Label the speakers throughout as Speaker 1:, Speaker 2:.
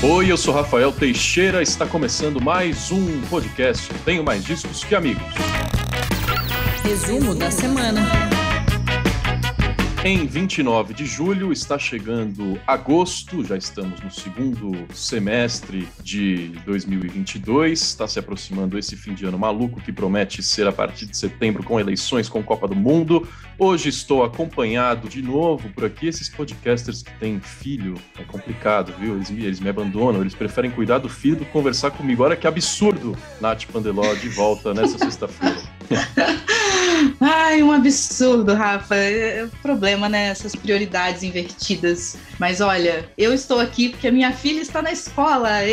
Speaker 1: Oi, eu sou Rafael Teixeira, está começando mais um podcast. Tenho mais discos que amigos.
Speaker 2: Resumo da semana.
Speaker 1: Em 29 de julho está chegando agosto, já estamos no segundo semestre de 2022, está se aproximando esse fim de ano maluco que promete ser a partir de setembro com eleições, com Copa do Mundo. Hoje estou acompanhado de novo por aqui, esses podcasters que têm filho, é complicado, viu? Eles, eles me abandonam, eles preferem cuidar do filho do que conversar comigo. Olha que absurdo, Nath Pandeló de volta nessa sexta-feira.
Speaker 2: Ai, um absurdo, Rafa. É, é problema, né? Essas prioridades invertidas. Mas olha, eu estou aqui porque a minha filha está na escola.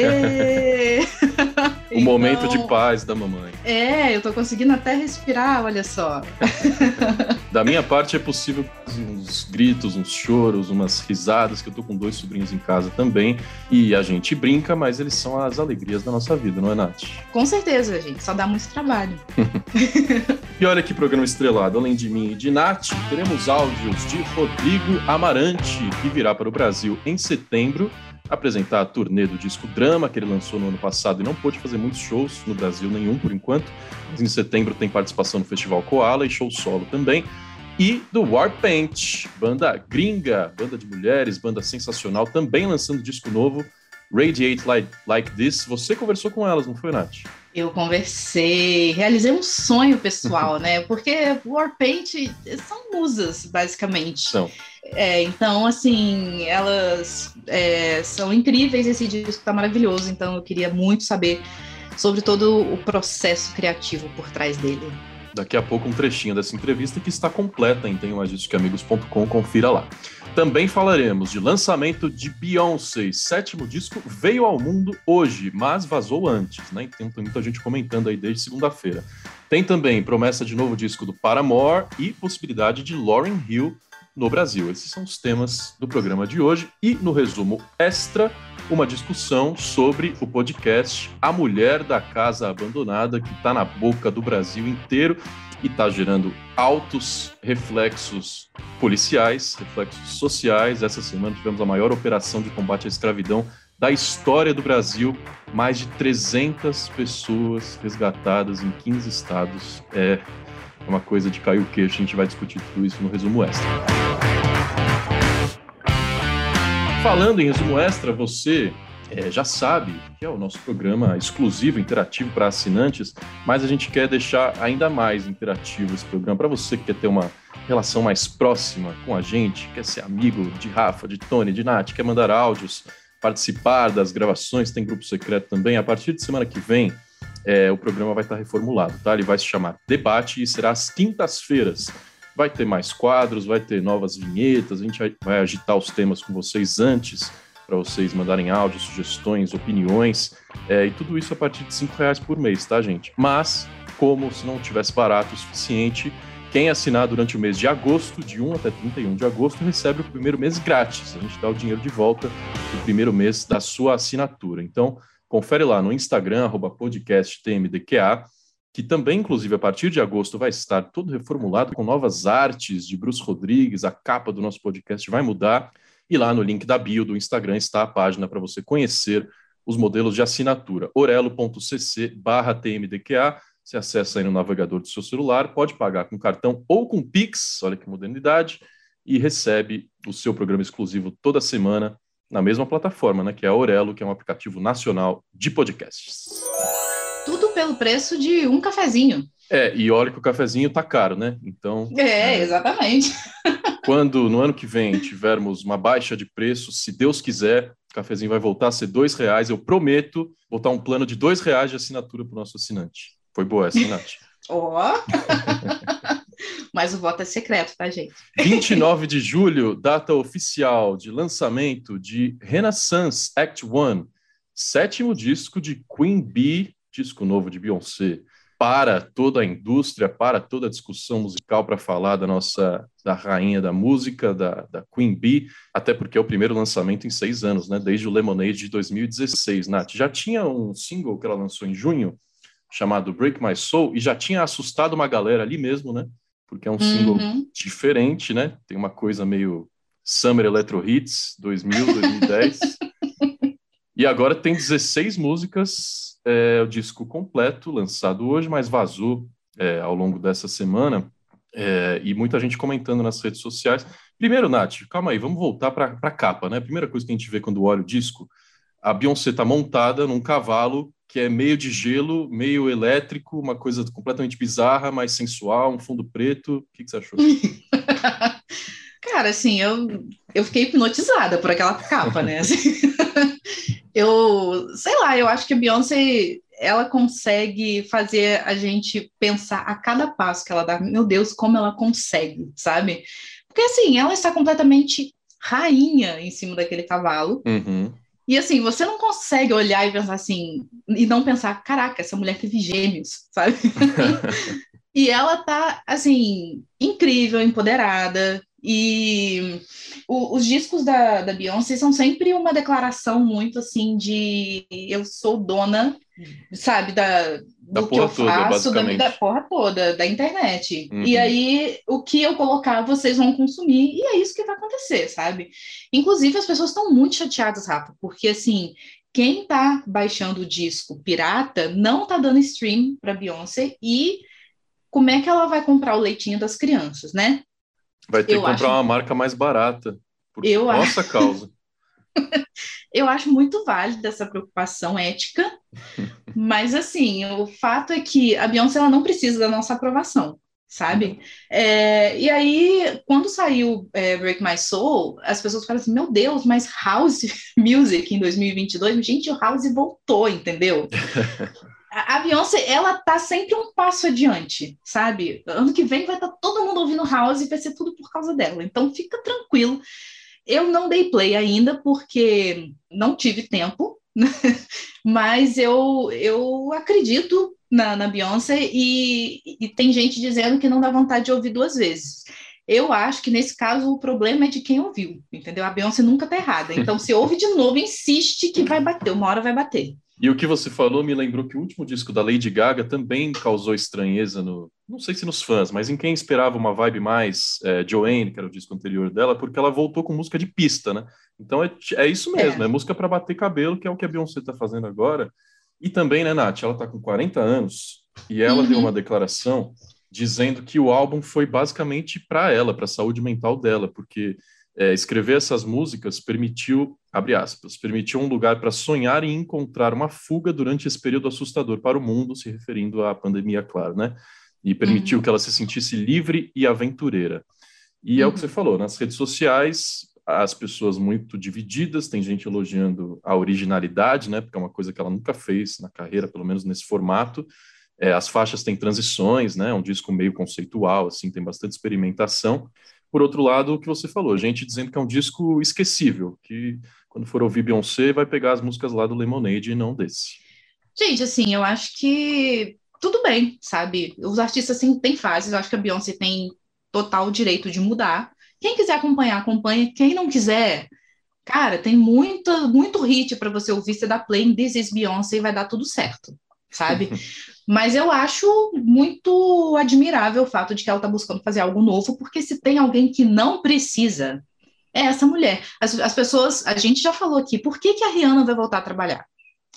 Speaker 1: o então... momento de paz da mamãe.
Speaker 2: É, eu tô conseguindo até respirar, olha só.
Speaker 1: da minha parte é possível uns gritos, uns choros, umas risadas, que eu tô com dois sobrinhos em casa também. E a gente brinca, mas eles são as alegrias da nossa vida, não é, Nath?
Speaker 2: Com certeza, gente. Só dá muito trabalho.
Speaker 1: e olha que programa estrelado. Além de mim e de Nath, teremos áudios de Rodrigo Amarante, que virá para o Brasil em setembro apresentar a turnê do disco Drama, que ele lançou no ano passado e não pôde fazer muitos shows no Brasil, nenhum por enquanto. Em setembro tem participação no Festival Koala e show solo também. E do Warpaint, banda gringa, banda de mulheres, banda sensacional, também lançando disco novo, Radiate Like, like This. Você conversou com elas, não foi, Nath?
Speaker 2: Eu conversei, realizei um sonho pessoal, né? Porque Warpaint são musas, basicamente.
Speaker 1: São.
Speaker 2: É, então, assim, elas é, são incríveis, esse disco tá maravilhoso, então eu queria muito saber sobre todo o processo criativo por trás dele.
Speaker 1: Daqui a pouco um trechinho dessa entrevista que está completa em tenhomagiscoamigos.com, confira lá. Também falaremos de lançamento de Beyoncé, sétimo disco veio ao mundo hoje, mas vazou antes, né? Tem muita gente comentando aí desde segunda-feira. Tem também promessa de novo disco do Paramore e possibilidade de Lauryn Hill no Brasil. Esses são os temas do programa de hoje e no resumo extra, uma discussão sobre o podcast A Mulher da Casa Abandonada, que está na boca do Brasil inteiro e está gerando altos reflexos policiais, reflexos sociais. Essa semana tivemos a maior operação de combate à escravidão da história do Brasil. Mais de 300 pessoas resgatadas em 15 estados. É uma coisa de cair o queixo. A gente vai discutir tudo isso no resumo extra. Falando em resumo extra, você é, já sabe que é o nosso programa exclusivo, interativo para assinantes, mas a gente quer deixar ainda mais interativo esse programa para você que quer ter uma relação mais próxima com a gente, quer ser amigo de Rafa, de Tony, de Nath, quer mandar áudios, participar das gravações, tem grupo secreto também. A partir de semana que vem, é, o programa vai estar reformulado, tá? Ele vai se chamar Debate e será às quintas-feiras. Vai ter mais quadros, vai ter novas vinhetas, a gente vai, agitar os temas com vocês antes, para vocês mandarem áudios, sugestões, opiniões, é, e tudo isso a partir de cinco reais por mês, tá, gente? Mas, como se não tivesse barato o suficiente, quem assinar durante o mês de agosto, de 1 até 31 de agosto, recebe o primeiro mês grátis. A gente dá o dinheiro de volta no primeiro mês da sua assinatura. Então, confere lá no Instagram, podcasttmdqa, que também, inclusive, a partir de agosto vai estar todo reformulado com novas artes de Bruce Rodrigues, a capa do nosso podcast vai mudar, e lá no link da bio do Instagram está a página para você conhecer os modelos de assinatura, orelo.cc barra tmdqa, você acessa aí no navegador do seu celular, pode pagar com cartão ou com Pix, olha que modernidade, e recebe o seu programa exclusivo toda semana na mesma plataforma, né, que é a Orelo, que é um aplicativo nacional de podcasts.
Speaker 2: Tudo pelo preço de um cafezinho.
Speaker 1: É, e olha que o cafezinho tá caro, né? Então.
Speaker 2: É, exatamente.
Speaker 1: Quando no ano que vem tivermos uma baixa de preço, se Deus quiser, o cafezinho vai voltar a ser dois reais. Eu prometo botar um plano de dois reais de assinatura para o nosso assinante. Foi boa essa, Nath?
Speaker 2: Ó! oh. Mas o voto é secreto, tá, gente?
Speaker 1: 29 de julho, data oficial de lançamento de Renaissance Act One, sétimo disco de Queen Bee, disco novo de Beyoncé. Para toda a indústria, para toda a discussão musical, para falar da nossa da rainha da música, da, da Queen Bee, até porque é o primeiro lançamento em seis anos, né? Desde o Lemonade de 2016. Nath, já tinha um single que ela lançou em junho, chamado Break My Soul, e já tinha assustado uma galera ali mesmo, né? porque é um single uhum. diferente, né? Tem uma coisa meio Summer Electro Hits 2000, 2010. E agora tem 16 músicas, é, o disco completo, lançado hoje, mas vazou é, ao longo dessa semana. É, e muita gente comentando nas redes sociais. Primeiro, Nath, calma aí, vamos voltar para a capa, né? A primeira coisa que a gente vê quando olha o disco, a Beyoncé está montada num cavalo que é meio de gelo, meio elétrico, uma coisa completamente bizarra, mais sensual, um fundo preto. O que, que você achou?
Speaker 2: Cara, assim, eu, eu fiquei hipnotizada por aquela capa, né? Assim, eu, sei lá, eu acho que a Beyoncé, ela consegue fazer a gente pensar a cada passo que ela dá. Meu Deus, como ela consegue, sabe? Porque, assim, ela está completamente rainha em cima daquele cavalo.
Speaker 1: Uhum.
Speaker 2: E assim, você não consegue olhar e pensar assim, e não pensar, caraca, essa mulher teve gêmeos, sabe? e ela tá, assim, incrível, empoderada. E o, os discos da, da Beyoncé são sempre uma declaração muito assim de eu sou dona, sabe, da,
Speaker 1: da do que eu toda, faço,
Speaker 2: da, da porra toda, da internet. Uhum. E aí, o que eu colocar, vocês vão consumir, e é isso que vai acontecer, sabe? Inclusive, as pessoas estão muito chateadas, Rafa, porque assim, quem tá baixando o disco pirata não tá dando stream para Beyoncé e como é que ela vai comprar o leitinho das crianças, né?
Speaker 1: Vai ter eu que comprar acho... uma marca mais barata, por eu nossa acho... causa.
Speaker 2: eu acho muito válida essa preocupação ética, mas assim, o fato é que a Beyoncé ela não precisa da nossa aprovação, sabe? É, e aí, quando saiu é, Break My Soul, as pessoas falam assim, meu Deus, mas House Music em 2022, gente, o House voltou, entendeu? A Beyoncé, ela tá sempre um passo adiante, sabe? Ano que vem vai estar tá todo mundo ouvindo House e vai ser tudo por causa dela. Então fica tranquilo. Eu não dei play ainda porque não tive tempo, mas eu, eu acredito na, na Beyoncé e, e tem gente dizendo que não dá vontade de ouvir duas vezes. Eu acho que nesse caso o problema é de quem ouviu, entendeu? A Beyoncé nunca tá errada. Então, se ouve de novo, insiste que vai bater, uma hora vai bater.
Speaker 1: E o que você falou me lembrou que o último disco da Lady Gaga também causou estranheza no, não sei se nos fãs, mas em quem esperava uma vibe mais é, Joanne, que era o disco anterior dela, porque ela voltou com música de pista, né? Então é, é isso mesmo, é, é música para bater cabelo, que é o que a Beyoncé está fazendo agora. E também, né, Nath, ela está com 40 anos e ela uhum. deu uma declaração dizendo que o álbum foi basicamente para ela, para a saúde mental dela, porque é, escrever essas músicas permitiu, abre aspas, permitiu um lugar para sonhar e encontrar uma fuga durante esse período assustador para o mundo, se referindo à pandemia, claro, né? E permitiu uhum. que ela se sentisse livre e aventureira. E uhum. é o que você uhum. falou, nas redes sociais, as pessoas muito divididas, tem gente elogiando a originalidade, né? Porque é uma coisa que ela nunca fez na carreira, pelo menos nesse formato. É, as faixas têm transições, né? É um disco meio conceitual, assim, tem bastante experimentação. Por outro lado, o que você falou, gente dizendo que é um disco esquecível, que quando for ouvir Beyoncé vai pegar as músicas lá do Lemonade e não desse.
Speaker 2: Gente, assim, eu acho que tudo bem, sabe? Os artistas assim, têm fases, eu acho que a Beyoncé tem total direito de mudar. Quem quiser acompanhar, acompanha. Quem não quiser, cara, tem muito, muito hit para você ouvir, você dá play em This is Beyoncé e vai dar tudo certo, sabe? Mas eu acho muito admirável o fato de que ela está buscando fazer algo novo, porque se tem alguém que não precisa, é essa mulher. As, as pessoas, a gente já falou aqui, por que, que a Rihanna vai voltar a trabalhar?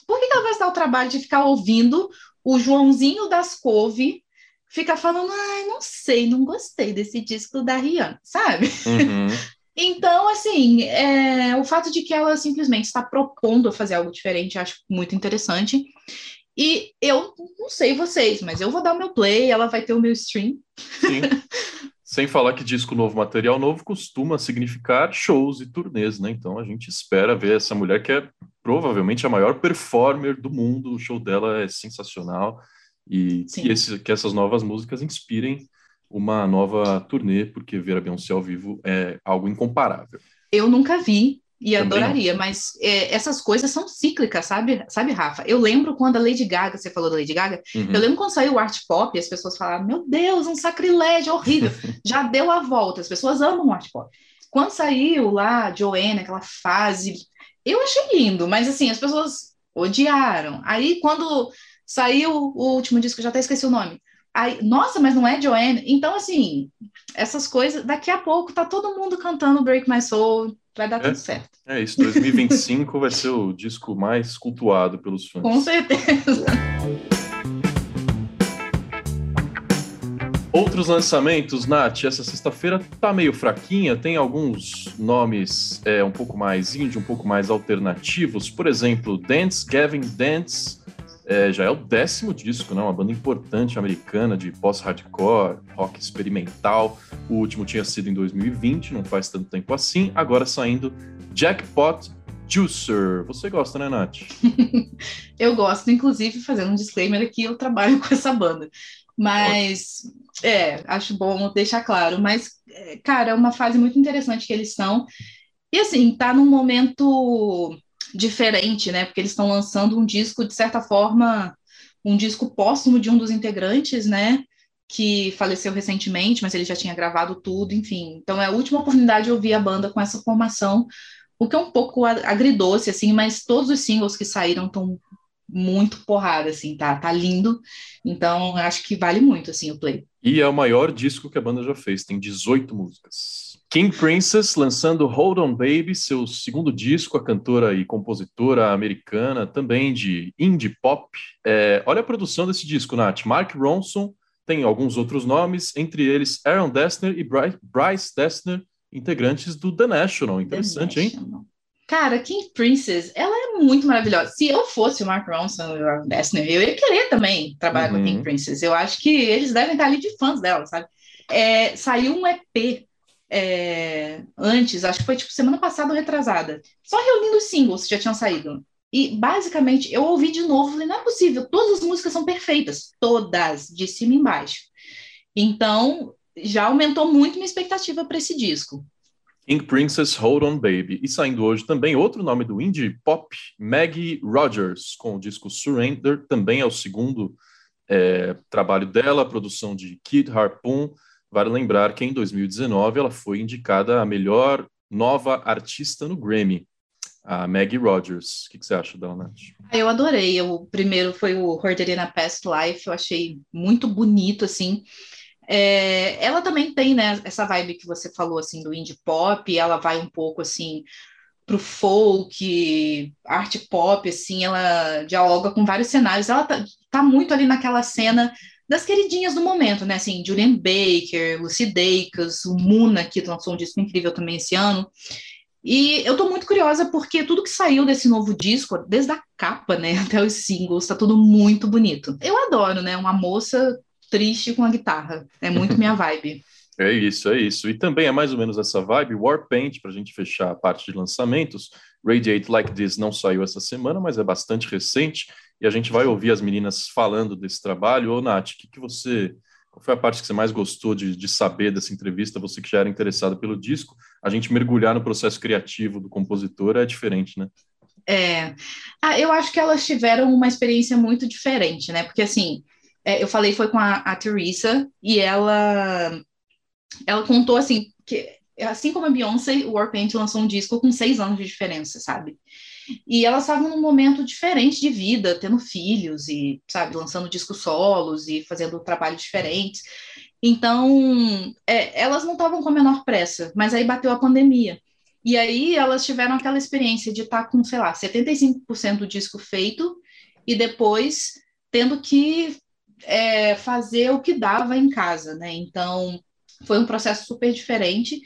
Speaker 2: Por que, que ela vai dar o trabalho de ficar ouvindo o Joãozinho das Couve ficar falando, ai, não sei, não gostei desse disco da Rihanna, sabe?
Speaker 1: Uhum.
Speaker 2: Então, assim, é, o fato de que ela simplesmente está propondo fazer algo diferente, acho muito interessante. E eu não sei vocês, mas eu vou dar o meu play, ela vai ter o meu stream.
Speaker 1: Sim. Sem falar que disco novo, material novo costuma significar shows e turnês, né? Então a gente espera ver essa mulher que é provavelmente a maior performer do mundo. O show dela é sensacional e que, esse, que essas novas músicas inspirem uma nova turnê, porque ver a Beyoncé ao vivo é algo incomparável.
Speaker 2: Eu nunca vi, e Também adoraria, mas é, essas coisas são cíclicas, sabe, sabe, Rafa? Eu lembro quando a Lady Gaga, você falou da Lady Gaga, uhum. eu lembro quando saiu o art pop as pessoas falaram, meu Deus, um sacrilégio horrível. Já deu a volta, as pessoas amam o art pop. Quando saiu lá, Joanna, aquela fase, eu achei lindo, mas assim, as pessoas odiaram. Aí quando saiu o último disco, já até esqueci o nome, Aí, nossa, mas não é Joanne? Então, assim, essas coisas, daqui a pouco tá todo mundo cantando Break My Soul, vai dar é, tudo certo.
Speaker 1: É isso, 2025 vai ser o disco mais cultuado pelos fãs.
Speaker 2: Com certeza.
Speaker 1: Outros lançamentos, Nath, essa sexta-feira tá meio fraquinha, tem alguns nomes é, um pouco mais indie, um pouco mais alternativos. Por exemplo, Dance, Gavin Dance, é, já é o décimo disco, né? uma banda importante americana de pós-hardcore, rock experimental. O último tinha sido em 2020, não faz tanto tempo assim. Agora saindo Jackpot Juicer. Você gosta, né, Nath?
Speaker 2: eu gosto, inclusive, fazendo um disclaimer aqui, eu trabalho com essa banda. Mas, é, acho bom deixar claro. Mas, é, cara, é uma fase muito interessante que eles estão. E, assim, tá num momento diferente, né? Porque eles estão lançando um disco, de certa forma, um disco póstumo de um dos integrantes, né? Que faleceu recentemente, mas ele já tinha gravado tudo, enfim. Então é a última oportunidade de ouvir a banda com essa formação, o que é um pouco agridoce, assim, mas todos os singles que saíram estão muito porrada, assim, tá, tá lindo. Então, acho que vale muito, assim, o play.
Speaker 1: E é o maior disco que a banda já fez, tem 18 músicas. King Princess lançando Hold On Baby, seu segundo disco, a cantora e compositora americana, também de indie pop. É, olha a produção desse disco, Nath. Mark Ronson tem alguns outros nomes, entre eles Aaron Dessner e Bryce Dessner, integrantes do The National. Interessante, The National. hein?
Speaker 2: Cara, King Princess, ela é muito maravilhosa. Se eu fosse o Mark Ronson e o Destiny, eu ia querer também trabalhar uhum. com King Princess. Eu acho que eles devem estar ali de fãs dela, sabe? É, saiu um EP é, antes, acho que foi tipo semana passada ou retrasada, só reunindo os singles que já tinham saído. E basicamente eu ouvi de novo, falei, não é possível, todas as músicas são perfeitas, todas, de cima e embaixo. Então já aumentou muito minha expectativa para esse disco.
Speaker 1: King Princess Hold On Baby. E saindo hoje também outro nome do indie pop, Maggie Rogers, com o disco Surrender, também é o segundo é, trabalho dela, produção de Kid Harpoon. Vale lembrar que em 2019 ela foi indicada a melhor nova artista no Grammy, a Maggie Rogers. O que, que você acha dela, Nath?
Speaker 2: Ah, eu adorei. O primeiro foi o Her na Past Life, eu achei muito bonito, assim. É, ela também tem, né, essa vibe que você falou, assim, do indie pop, ela vai um pouco, assim, pro folk, arte pop, assim, ela dialoga com vários cenários, ela tá, tá muito ali naquela cena das queridinhas do momento, né, assim, Julian Baker, Lucy Dacus, o Muna, que lançou um disco incrível também esse ano, e eu tô muito curiosa porque tudo que saiu desse novo disco, desde a capa, né, até os singles, tá tudo muito bonito. Eu adoro, né, uma moça triste com a guitarra. É muito minha vibe.
Speaker 1: É isso, é isso. E também é mais ou menos essa vibe. Warpaint, para a gente fechar a parte de lançamentos. Radiate Like This não saiu essa semana, mas é bastante recente. E a gente vai ouvir as meninas falando desse trabalho. Ô, Nath, que, que você. Qual foi a parte que você mais gostou de, de saber dessa entrevista? Você que já era interessado pelo disco, a gente mergulhar no processo criativo do compositor é diferente, né?
Speaker 2: É. Ah, eu acho que elas tiveram uma experiência muito diferente, né? Porque assim é, eu falei foi com a, a Teresa, e ela, ela contou assim, que assim como a Beyoncé, o Warpaint lançou um disco com seis anos de diferença, sabe? E elas estavam num momento diferente de vida, tendo filhos e, sabe, lançando discos solos e fazendo trabalhos diferentes. Então, é, elas não estavam com a menor pressa, mas aí bateu a pandemia. E aí elas tiveram aquela experiência de estar com, sei lá, 75% do disco feito e depois tendo que é, fazer o que dava em casa, né? Então, foi um processo super diferente.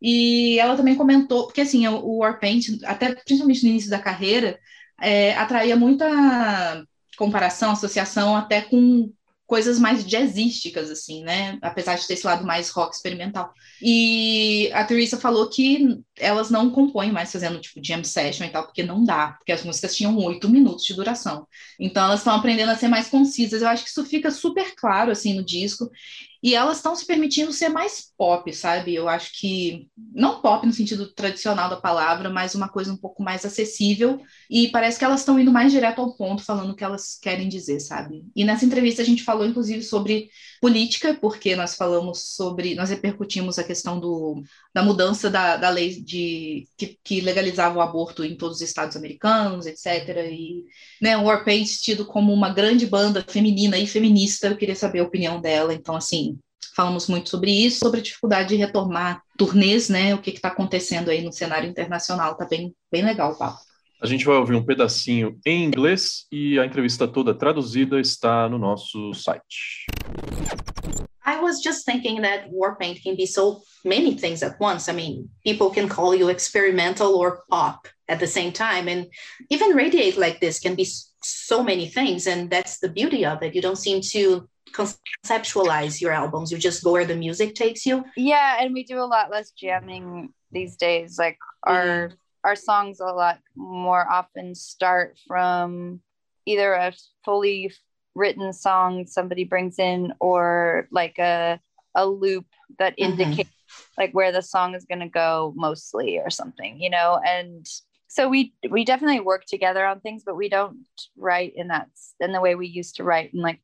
Speaker 2: E ela também comentou, porque assim, o Warpaint, até principalmente no início da carreira, é, atraía muita comparação, associação até com coisas mais jazzísticas, assim, né? Apesar de ter esse lado mais rock experimental. E a Teresa falou que elas não compõem mais fazendo, tipo, jam session e tal, porque não dá, porque as músicas tinham oito minutos de duração. Então, elas estão aprendendo a ser mais concisas. Eu acho que isso fica super claro, assim, no disco. E elas estão se permitindo ser mais pop, sabe? Eu acho que, não pop no sentido tradicional da palavra, mas uma coisa um pouco mais acessível. E parece que elas estão indo mais direto ao ponto, falando o que elas querem dizer, sabe? E nessa entrevista a gente falou, inclusive, sobre política, porque nós falamos sobre, nós repercutimos a questão do, da mudança da, da lei de, que, que legalizava o aborto em todos os estados americanos, etc. E né, o Warpaint tido como uma grande banda feminina e feminista, eu queria saber a opinião dela. Então, assim, falamos muito sobre isso, sobre a dificuldade de retomar turnês, né? O que está acontecendo aí no cenário internacional, tá bem, bem legal o papo.
Speaker 1: A gente vai ouvir um pedacinho em inglês e a entrevista toda traduzida está no nosso site.
Speaker 3: I was just thinking that Warpaint can be so many things at once. I mean, people can call you experimental or pop at the same time. And even Radiate like this can be so many things. And that's the beauty of it. You don't seem to conceptualize your albums, you just go where the music takes you.
Speaker 4: Yeah. And we do a lot less jamming these days. Like our. Mm-hmm. Our songs a lot more often start from either a fully written song somebody brings in or like a a loop that mm-hmm. indicates mm-hmm. like where the song is going to go mostly or something you know and so we we definitely work together on things but we don't write in that in the way we used to write in like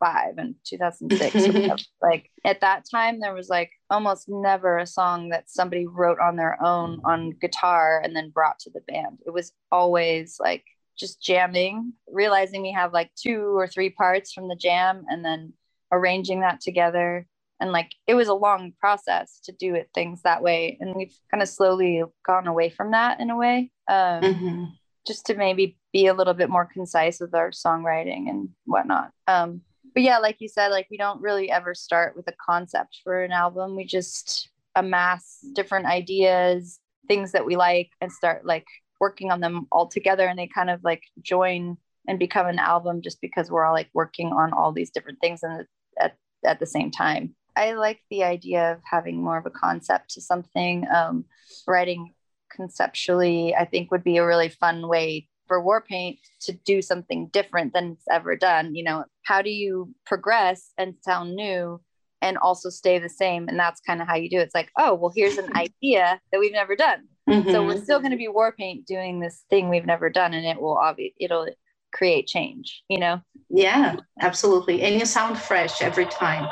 Speaker 4: 2005 and 2006 like at that time there was like almost never a song that somebody wrote on their own on guitar and then brought to the band it was always like just jamming, realizing we have like two or three parts from the jam and then arranging that together. And like it was a long process to do it things that way. And we've kind of slowly gone away from that in a way. Um, mm-hmm. Just to maybe be a little bit more concise with our songwriting and whatnot. Um, but yeah, like you said, like we don't really ever start with a concept for an album. We just amass different ideas, things that we like, and start like working on them all together and they kind of like join and become an album just because we're all like working on all these different things and at, at the same time i like the idea of having more of a concept to something um, writing conceptually i think would be a really fun way for warpaint to do something different than it's ever done you know how do you progress and sound new and also stay the same and that's kind of how you do it it's like oh well here's an idea that we've never done Mm-hmm. So we're still going to be Warpaint doing this thing we've never done, and it will obviously it'll create change. You know?
Speaker 3: Yeah, absolutely. And you sound fresh every time.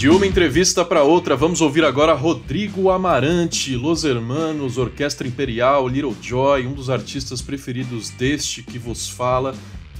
Speaker 1: De uma entrevista para outra, vamos ouvir agora Rodrigo Amarante, Los Hermanos, Orquestra Imperial, Little Joy, um dos artistas preferidos deste que vos fala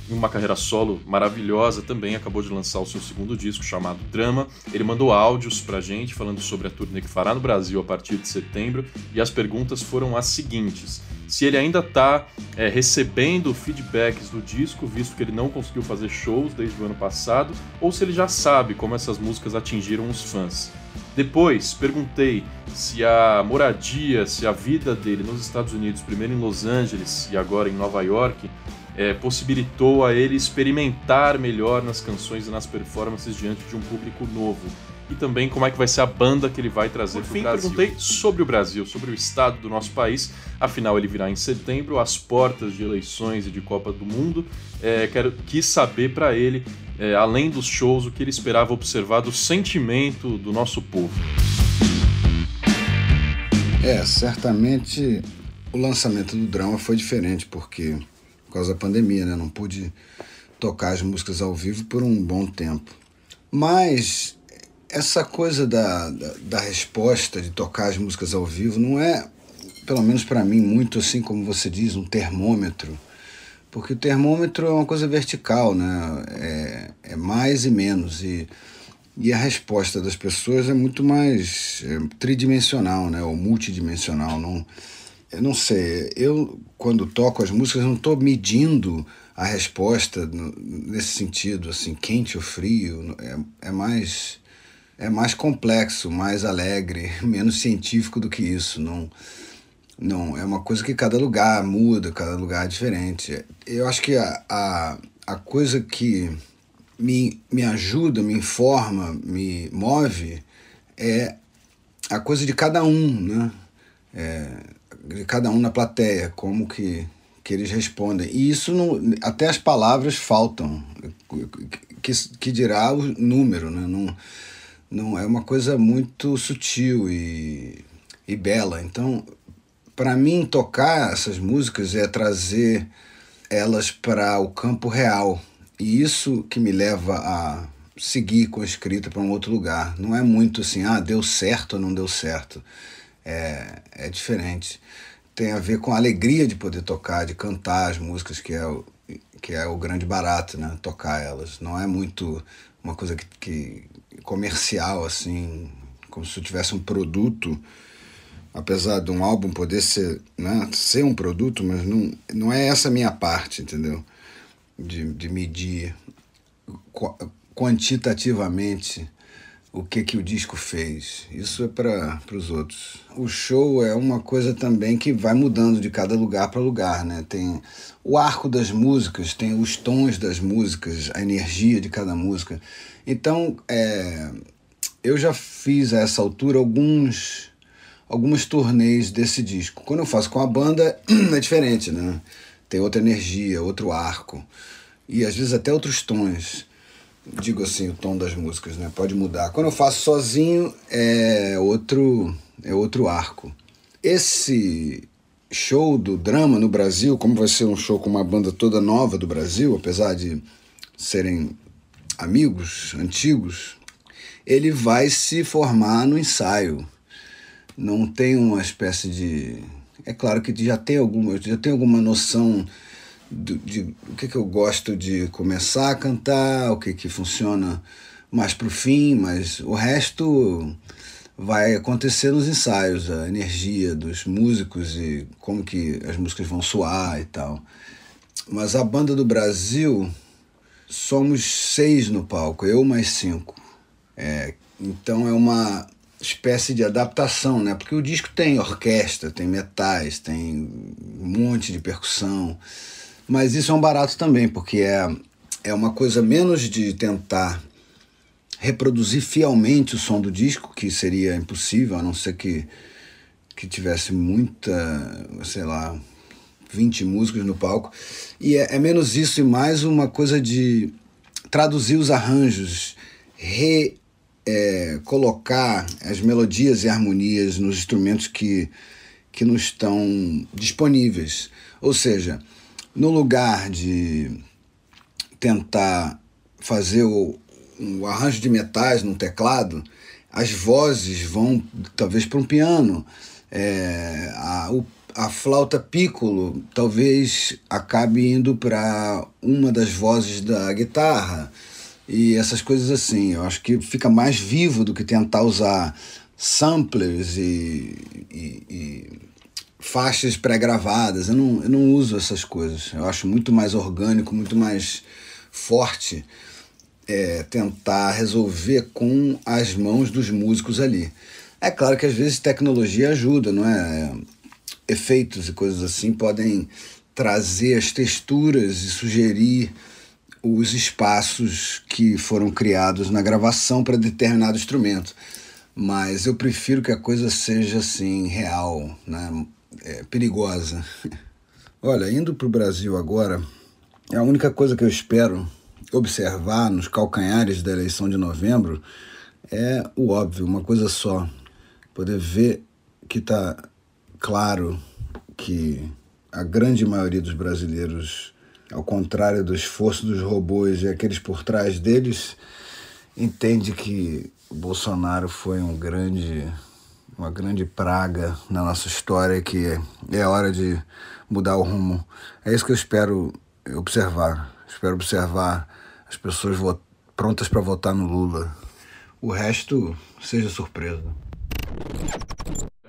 Speaker 1: uma carreira solo maravilhosa também, acabou de lançar o seu segundo disco chamado Drama. Ele mandou áudios pra gente falando sobre a turnê que fará no Brasil a partir de setembro e as perguntas foram as seguintes. Se ele ainda está é, recebendo feedbacks do disco, visto que ele não conseguiu fazer shows desde o ano passado, ou se ele já sabe como essas músicas atingiram os fãs. Depois, perguntei se a moradia, se a vida dele nos Estados Unidos, primeiro em Los Angeles e agora em Nova York, é, possibilitou a ele experimentar melhor nas canções e nas performances diante de um público novo. E também como é que vai ser a banda que ele vai trazer para o Brasil. perguntei sobre o Brasil, sobre o estado do nosso país. Afinal, ele virá em setembro, às portas de eleições e de Copa do Mundo. É, quero, quis saber para ele, é, além dos shows, o que ele esperava observar do sentimento do nosso povo.
Speaker 5: É, certamente o lançamento do drama foi diferente, porque por causa da pandemia, né? Não pude tocar as músicas ao vivo por um bom tempo. Mas essa coisa da, da, da resposta de tocar as músicas ao vivo não é, pelo menos para mim, muito assim como você diz, um termômetro. Porque o termômetro é uma coisa vertical, né? É, é mais e menos. E, e a resposta das pessoas é muito mais é, tridimensional, né? Ou multidimensional. Não, eu não sei, eu quando toco as músicas não estou medindo a resposta nesse sentido, assim, quente ou frio, é, é mais é mais complexo, mais alegre, menos científico do que isso, não não é uma coisa que cada lugar muda, cada lugar é diferente. Eu acho que a, a, a coisa que me, me ajuda, me informa, me move é a coisa de cada um, né? É, de cada um na plateia, como que, que eles respondem. E isso, não, até as palavras faltam, que, que dirá o número, né? Não, não é uma coisa muito sutil e, e bela. Então, para mim, tocar essas músicas é trazer elas para o campo real. E isso que me leva a seguir com a escrita para um outro lugar. Não é muito assim, ah, deu certo ou não deu certo é, é diferente. Tem a ver com a alegria de poder tocar, de cantar as músicas, que é que é o grande barato, né? Tocar elas. Não é muito uma coisa que, que comercial, assim, como se eu tivesse um produto, apesar de um álbum poder ser, né, ser um produto, mas não, não é essa a minha parte, entendeu? De, de medir quantitativamente o que que o disco fez. Isso é para os outros. O show é uma coisa também que vai mudando de cada lugar para lugar, né? Tem o arco das músicas, tem os tons das músicas, a energia de cada música. Então, é, eu já fiz a essa altura alguns algumas turnês desse disco. Quando eu faço com a banda é diferente, né? Tem outra energia, outro arco e às vezes até outros tons digo assim, o tom das músicas, né? Pode mudar. Quando eu faço sozinho é outro é outro arco. Esse show do drama no Brasil, como vai ser um show com uma banda toda nova do Brasil, apesar de serem amigos antigos, ele vai se formar no ensaio. Não tem uma espécie de é claro que já tem alguma, já tem alguma noção de, de o que, que eu gosto de começar a cantar, o que, que funciona mais para o fim, mas o resto vai acontecer nos ensaios, a energia dos músicos e como que as músicas vão soar e tal. Mas a banda do Brasil somos seis no palco, eu mais cinco. É, então é uma espécie de adaptação, né? Porque o disco tem orquestra, tem metais, tem um monte de percussão. Mas isso é um barato também, porque é, é uma coisa menos de tentar reproduzir fielmente o som do disco, que seria impossível, a não ser que, que tivesse muita, sei lá, 20 músicos no palco. E é, é menos isso e mais uma coisa de traduzir os arranjos, re, é, colocar as melodias e harmonias nos instrumentos que, que não estão disponíveis. Ou seja, no lugar de tentar fazer o, o arranjo de metais num teclado, as vozes vão talvez para um piano, é, a, o, a flauta piccolo talvez acabe indo para uma das vozes da guitarra e essas coisas assim. Eu acho que fica mais vivo do que tentar usar samplers e, e, e faixas pré-gravadas. Eu não, eu não uso essas coisas. Eu acho muito mais orgânico, muito mais forte é, tentar resolver com as mãos dos músicos ali. É claro que às vezes tecnologia ajuda, não é? Efeitos e coisas assim podem trazer as texturas e sugerir os espaços que foram criados na gravação para determinado instrumento. Mas eu prefiro que a coisa seja assim, real, né? É, perigosa. Olha, indo para o Brasil agora, a única coisa que eu espero observar nos calcanhares da eleição de novembro é o óbvio, uma coisa só. Poder ver que está claro que a grande maioria dos brasileiros, ao contrário do esforço dos robôs e aqueles por trás deles, entende que o Bolsonaro foi um grande uma grande praga na nossa história que é hora de mudar o rumo. É isso que eu espero observar. Espero observar as pessoas prontas para votar no Lula. O resto seja surpresa.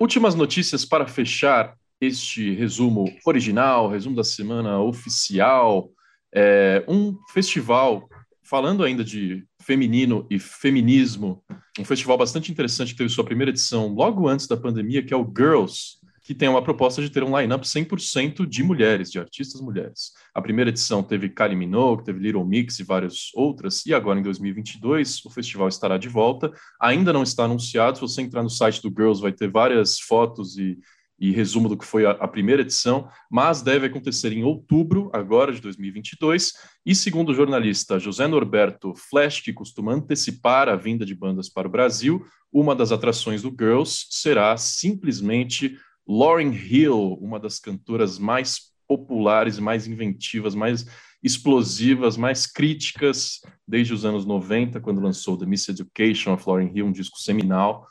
Speaker 1: Últimas notícias para fechar este resumo original, resumo da semana oficial. É, um festival, falando ainda de feminino e feminismo, um festival bastante interessante que teve sua primeira edição logo antes da pandemia, que é o Girls, que tem uma proposta de ter um line-up 100% de mulheres, de artistas mulheres. A primeira edição teve Kylie Minogue, teve Little Mix e várias outras, e agora em 2022 o festival estará de volta. Ainda não está anunciado, se você entrar no site do Girls vai ter várias fotos e e resumo do que foi a, a, primeira edição, mas deve acontecer em outubro, agora de 2022. E segundo o jornalista José Norberto Flash, que costuma antecipar a vinda de bandas para o Brasil, uma das atrações do Girls será simplesmente Lauryn Hill, uma das cantoras mais populares, mais inventivas, mais explosivas, mais críticas desde os anos 90, quando lançou The Miss Education of Lauryn Hill, um disco seminal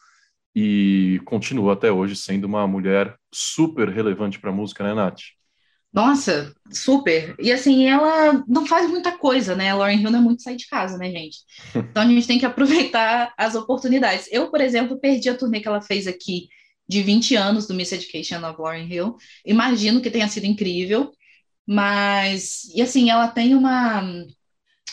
Speaker 1: e continua até hoje sendo uma mulher super relevante para a música, né, Nath?
Speaker 2: Nossa, super. E assim, ela não faz muita coisa, né? A Lauren Hill não é muito sair de casa, né, gente? Então a gente tem que aproveitar as oportunidades. Eu, por exemplo, perdi a turnê que ela fez aqui de 20 anos do Miss Education of Lauren Hill. Imagino que tenha sido incrível, mas e assim, ela tem uma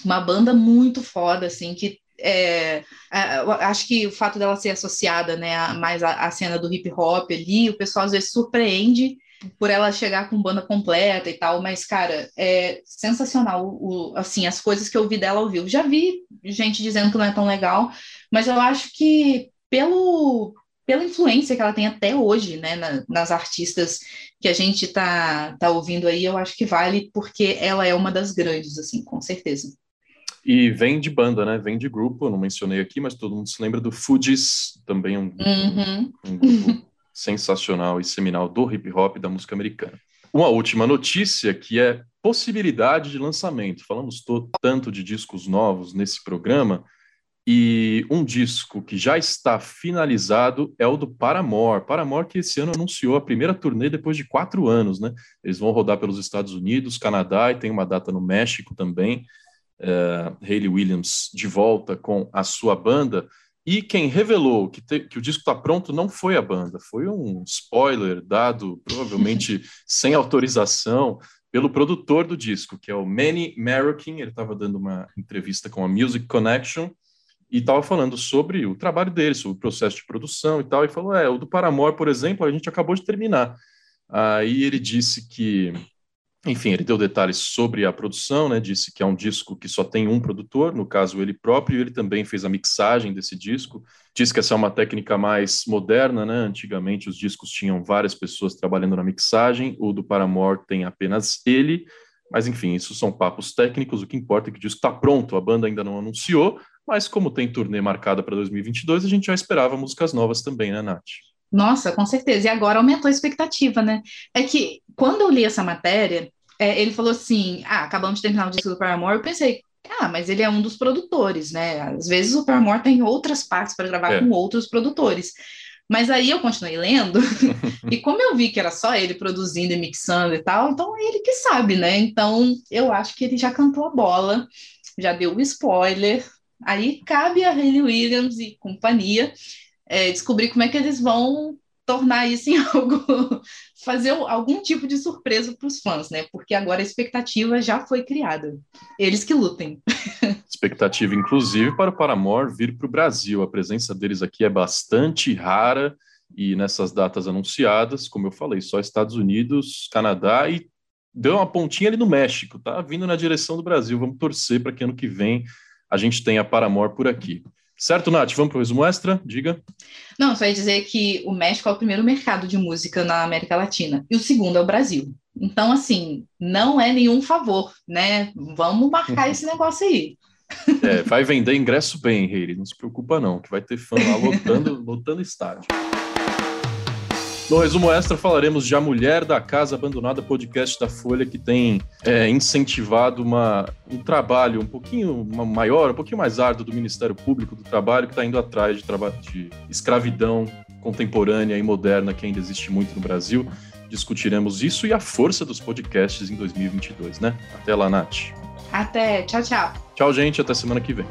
Speaker 2: uma banda muito foda, assim, que é, acho que o fato dela ser associada, né, a, mais à cena do hip hop ali, o pessoal às vezes surpreende por ela chegar com banda completa e tal, mas, cara, é sensacional, o, assim, as coisas que eu vi dela ao vivo. Já vi gente dizendo que não é tão legal, mas eu acho que pelo, pela influência que ela tem até hoje, né, na, nas artistas que a gente tá, tá ouvindo aí, eu acho que vale, porque ela é uma das grandes, assim, com certeza.
Speaker 1: E vem de banda, né? Vem de grupo, não mencionei aqui, mas todo mundo se lembra do Fugees, também um,
Speaker 2: uhum.
Speaker 1: um grupo sensacional e seminal do hip hop da música americana. Uma última notícia que é possibilidade de lançamento. Falamos tanto de discos novos nesse programa e um disco que já está finalizado é o do Paramore. Paramore que esse ano anunciou a primeira turnê depois de quatro anos, né? Eles vão rodar pelos Estados Unidos, Canadá e tem uma data no México também. Uh, Hayley Williams de volta com a sua banda. E quem revelou que, te, que o disco está pronto não foi a banda, foi um spoiler dado, provavelmente sem autorização, pelo produtor do disco, que é o Manny Marroquin. Ele estava dando uma entrevista com a Music Connection e estava falando sobre o trabalho dele, sobre o processo de produção e tal. E falou: É, o do Paramore, por exemplo, a gente acabou de terminar. Aí ele disse que enfim, ele deu detalhes sobre a produção, né? Disse que é um disco que só tem um produtor, no caso ele próprio, ele também fez a mixagem desse disco. Disse que essa é uma técnica mais moderna, né? Antigamente os discos tinham várias pessoas trabalhando na mixagem, o do Paramore tem apenas ele. Mas enfim, isso são papos técnicos. O que importa é que o disco está pronto, a banda ainda não anunciou, mas como tem turnê marcada para 2022, a gente já esperava músicas novas também, né, Nath?
Speaker 2: Nossa, com certeza. E agora aumentou a expectativa, né? É que quando eu li essa matéria, é, ele falou assim: ah, acabamos de terminar o disco do Paramore. Eu pensei, ah, mas ele é um dos produtores, né? Às vezes o Paramore tem outras partes para gravar é. com outros produtores. Mas aí eu continuei lendo, e como eu vi que era só ele produzindo e mixando e tal, então é ele que sabe, né? Então eu acho que ele já cantou a bola, já deu o spoiler. Aí cabe a Hayley Williams e companhia é, descobrir como é que eles vão tornar isso em algo, fazer algum tipo de surpresa para os fãs, né? Porque agora a expectativa já foi criada. Eles que lutem.
Speaker 1: Expectativa, inclusive, para o Paramore vir para o Brasil. A presença deles aqui é bastante rara e nessas datas anunciadas, como eu falei, só Estados Unidos, Canadá e deu uma pontinha ali no México, tá? Vindo na direção do Brasil. Vamos torcer para que ano que vem a gente tenha Paramore por aqui. Certo, Nath? Vamos para o resumo extra? Diga.
Speaker 2: Não, só ia dizer que o México é o primeiro mercado de música na América Latina e o segundo é o Brasil. Então, assim, não é nenhum favor, né? Vamos marcar esse negócio aí.
Speaker 1: É, vai vender ingresso bem, Reire, não se preocupa não, que vai ter fã lá lotando, lotando estádio. No resumo extra, falaremos de A Mulher da Casa Abandonada, podcast da Folha, que tem é, incentivado uma, um trabalho um pouquinho maior, um pouquinho mais árduo do Ministério Público do Trabalho, que está indo atrás de, de escravidão contemporânea e moderna que ainda existe muito no Brasil. Discutiremos isso e a força dos podcasts em 2022, né? Até lá, Nath.
Speaker 2: Até. Tchau, tchau.
Speaker 1: Tchau, gente. Até semana que vem.